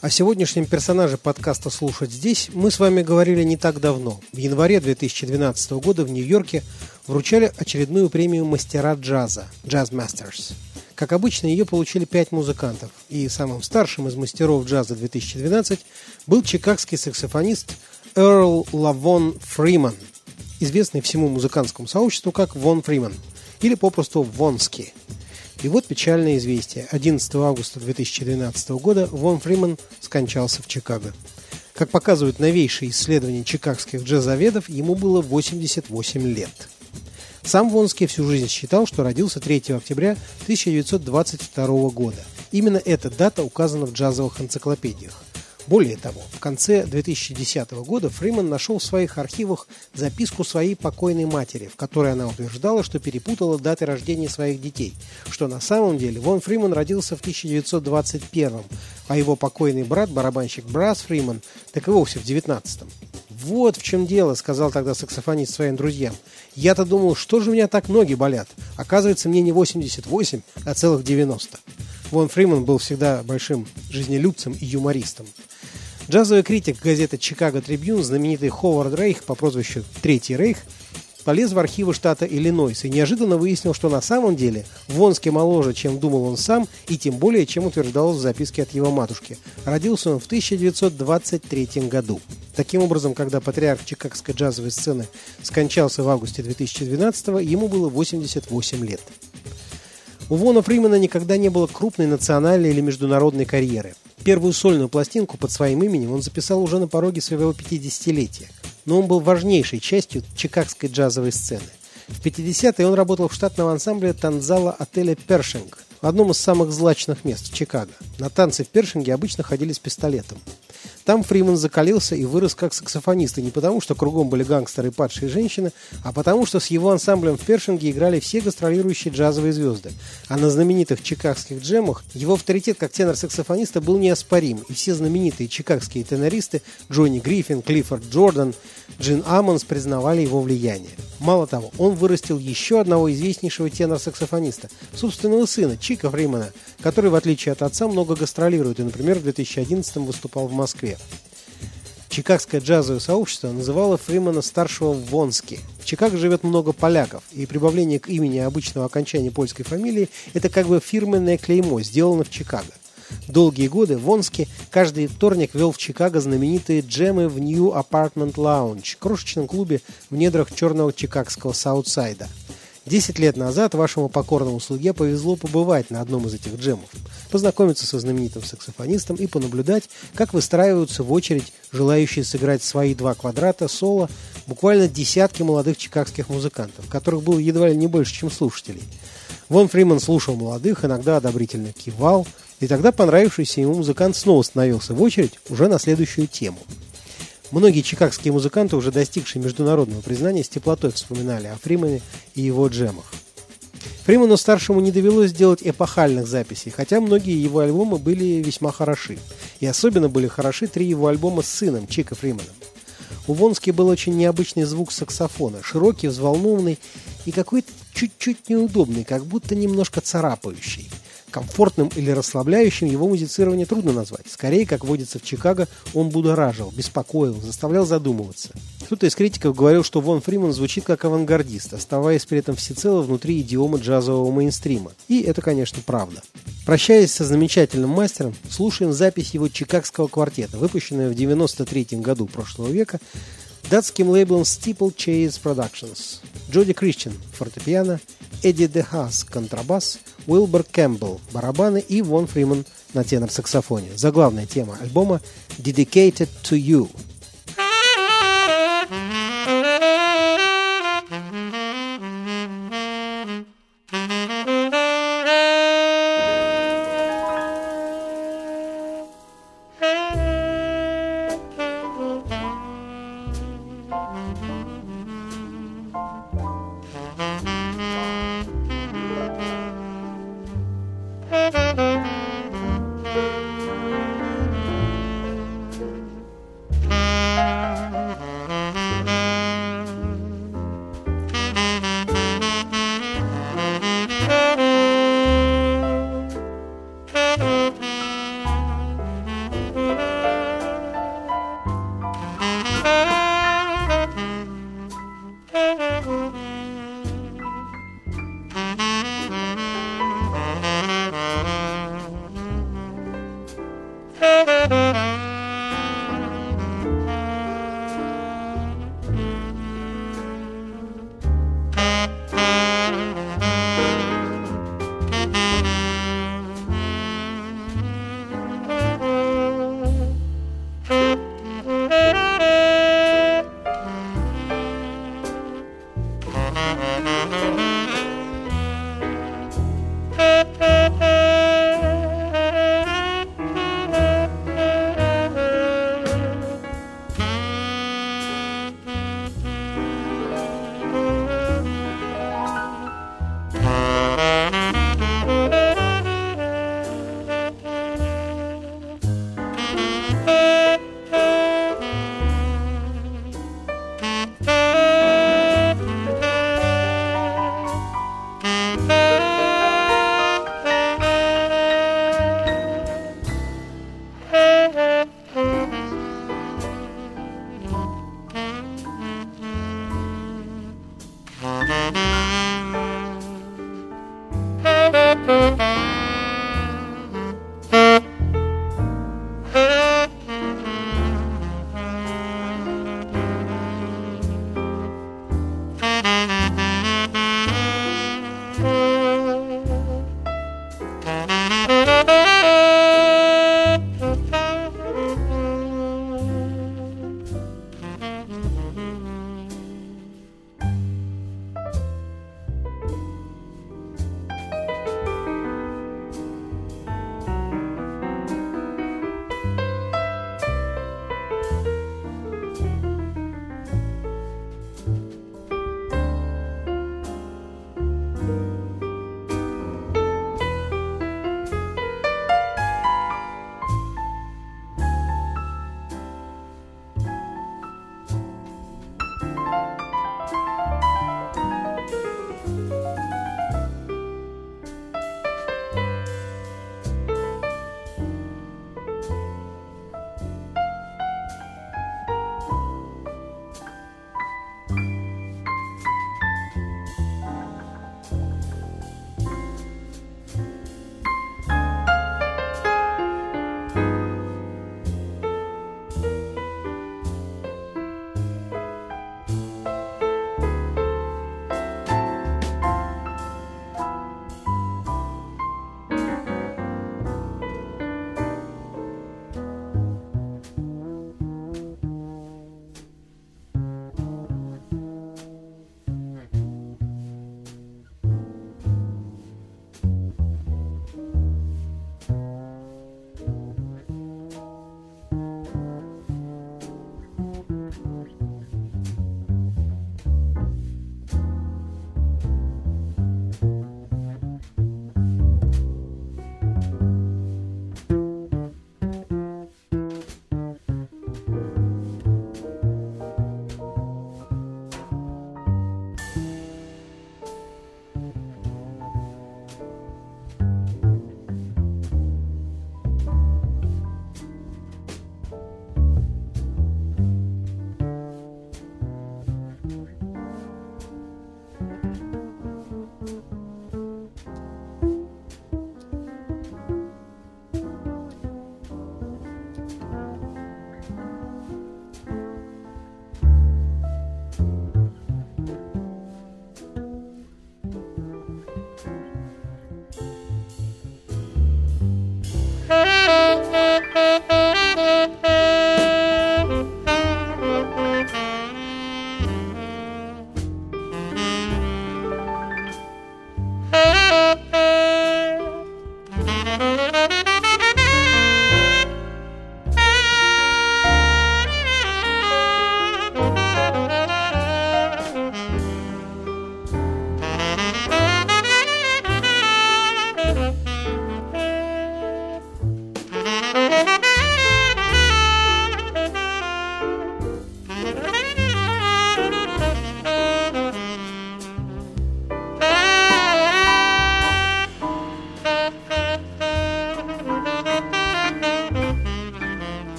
О сегодняшнем персонаже подкаста «Слушать здесь» мы с вами говорили не так давно. В январе 2012 года в Нью-Йорке вручали очередную премию «Мастера джаза» – «Jazz Masters». Как обычно, ее получили пять музыкантов, и самым старшим из мастеров джаза 2012 был чикагский саксофонист Эрл Лавон Фриман, известный всему музыкантскому сообществу как Вон Фриман – или попросту Вонски. И вот печальное известие. 11 августа 2012 года Вон Фриман скончался в Чикаго. Как показывают новейшие исследования чикагских джазоведов, ему было 88 лет. Сам Вонский всю жизнь считал, что родился 3 октября 1922 года. Именно эта дата указана в джазовых энциклопедиях. Более того, в конце 2010 года Фриман нашел в своих архивах записку своей покойной матери, в которой она утверждала, что перепутала даты рождения своих детей, что на самом деле Вон Фриман родился в 1921, а его покойный брат, барабанщик Брас Фриман, так и вовсе в 19 -м. «Вот в чем дело», — сказал тогда саксофонист своим друзьям. «Я-то думал, что же у меня так ноги болят? Оказывается, мне не 88, а целых 90». Вон Фриман был всегда большим жизнелюбцем и юмористом. Джазовый критик газеты «Чикаго Трибьюн», знаменитый Ховард Рейх по прозвищу «Третий Рейх», полез в архивы штата Иллинойс и неожиданно выяснил, что на самом деле Вонский моложе, чем думал он сам, и тем более, чем утверждалось в записке от его матушки. Родился он в 1923 году. Таким образом, когда патриарх чикагской джазовой сцены скончался в августе 2012 ему было 88 лет. У Вона Фримена никогда не было крупной национальной или международной карьеры. Первую сольную пластинку под своим именем он записал уже на пороге своего 50-летия, но он был важнейшей частью чикагской джазовой сцены. В 50-е он работал в штатном ансамбле танцзала отеля «Першинг», в одном из самых злачных мест Чикаго. На танцы в Першинге обычно ходили с пистолетом. Там Фриман закалился и вырос как саксофонист, и не потому, что кругом были гангстеры и падшие женщины, а потому, что с его ансамблем в Першинге играли все гастролирующие джазовые звезды. А на знаменитых чикагских джемах его авторитет как тенор-саксофониста был неоспорим, и все знаменитые чикагские тенористы Джонни Гриффин, Клиффорд Джордан, Джин Амонс признавали его влияние. Мало того, он вырастил еще одного известнейшего тенор-саксофониста, собственного сына Чика Фримана, который, в отличие от отца, много гастролирует и, например, в 2011 выступал в Москве. Чикагское джазовое сообщество называло Фримана-старшего Вонски. В Чикаго живет много поляков, и прибавление к имени обычного окончания польской фамилии – это как бы фирменное клеймо, сделано в Чикаго. Долгие годы Вонски каждый вторник вел в Чикаго знаменитые джемы в New Apartment Lounge, крошечном клубе в недрах черного чикагского Саутсайда – Десять лет назад вашему покорному слуге повезло побывать на одном из этих джемов, познакомиться со знаменитым саксофонистом и понаблюдать, как выстраиваются в очередь желающие сыграть свои два квадрата соло буквально десятки молодых чикагских музыкантов, которых было едва ли не больше, чем слушателей. Вон Фриман слушал молодых, иногда одобрительно кивал, и тогда понравившийся ему музыкант снова становился в очередь уже на следующую тему – Многие чикагские музыканты, уже достигшие международного признания, с теплотой вспоминали о Фримане и его джемах. Фриману-старшему не довелось сделать эпохальных записей, хотя многие его альбомы были весьма хороши. И особенно были хороши три его альбома с сыном, Чика Фриманом. У Вонски был очень необычный звук саксофона, широкий, взволнованный и какой-то чуть-чуть неудобный, как будто немножко царапающий. Комфортным или расслабляющим его музицирование трудно назвать. Скорее, как водится в Чикаго, он будоражил, беспокоил, заставлял задумываться. Кто-то из критиков говорил, что Вон Фриман звучит как авангардист, оставаясь при этом всецело внутри идиомы джазового мейнстрима. И это, конечно, правда. Прощаясь со замечательным мастером, слушаем запись его чикагского квартета, выпущенную в 93 году прошлого века датским лейблом Steeple Chase Productions. Джоди Кристиан – фортепиано, Эдди Дехас – контрабас, Уилбер Кэмпбелл – барабаны и Вон Фриман на тенор-саксофоне. Заглавная тема альбома «Dedicated to You»